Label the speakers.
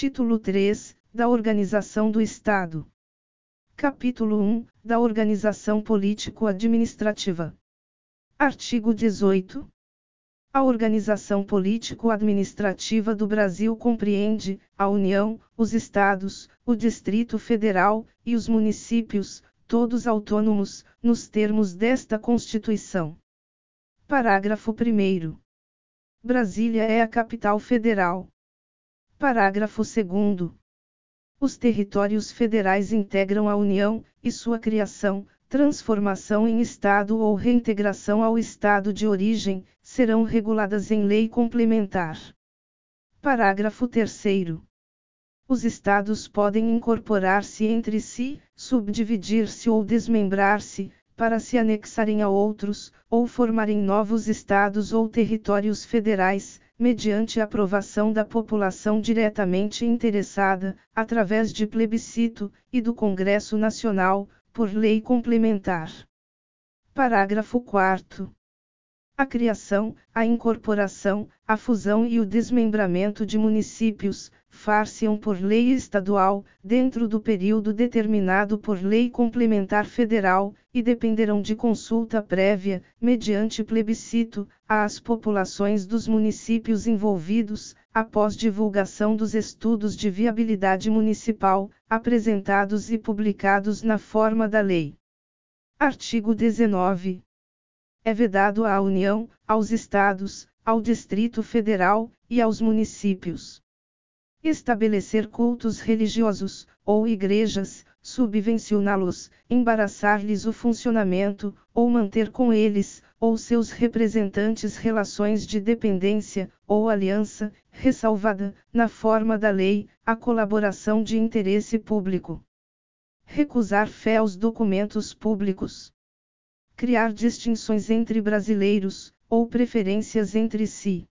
Speaker 1: Título 3 da Organização do Estado. Capítulo 1 da Organização Político-Administrativa. Artigo 18. A organização político-administrativa do Brasil compreende a União, os Estados, o Distrito Federal e os municípios, todos autônomos, nos termos desta Constituição. Parágrafo 1. Brasília é a capital federal. Parágrafo 2. Os territórios federais integram a União, e sua criação, transformação em Estado ou reintegração ao Estado de origem, serão reguladas em lei complementar. Parágrafo 3. Os Estados podem incorporar-se entre si, subdividir-se ou desmembrar-se, para se anexarem a outros, ou formarem novos Estados ou territórios federais, mediante aprovação da população diretamente interessada, através de plebiscito, e do Congresso Nacional, por lei complementar. Parágrafo 4. A criação, a incorporação, a fusão e o desmembramento de municípios, far-se-ão por lei estadual, dentro do período determinado por lei complementar federal, e dependerão de consulta prévia, mediante plebiscito, às populações dos municípios envolvidos, após divulgação dos estudos de viabilidade municipal, apresentados e publicados na forma da lei. Artigo 19. É vedado à União, aos Estados, ao Distrito Federal, e aos municípios estabelecer cultos religiosos, ou igrejas, subvencioná-los, embaraçar-lhes o funcionamento, ou manter com eles, ou seus representantes relações de dependência, ou aliança, ressalvada, na forma da lei, a colaboração de interesse público. Recusar fé aos documentos públicos. Criar distinções entre brasileiros, ou preferências entre si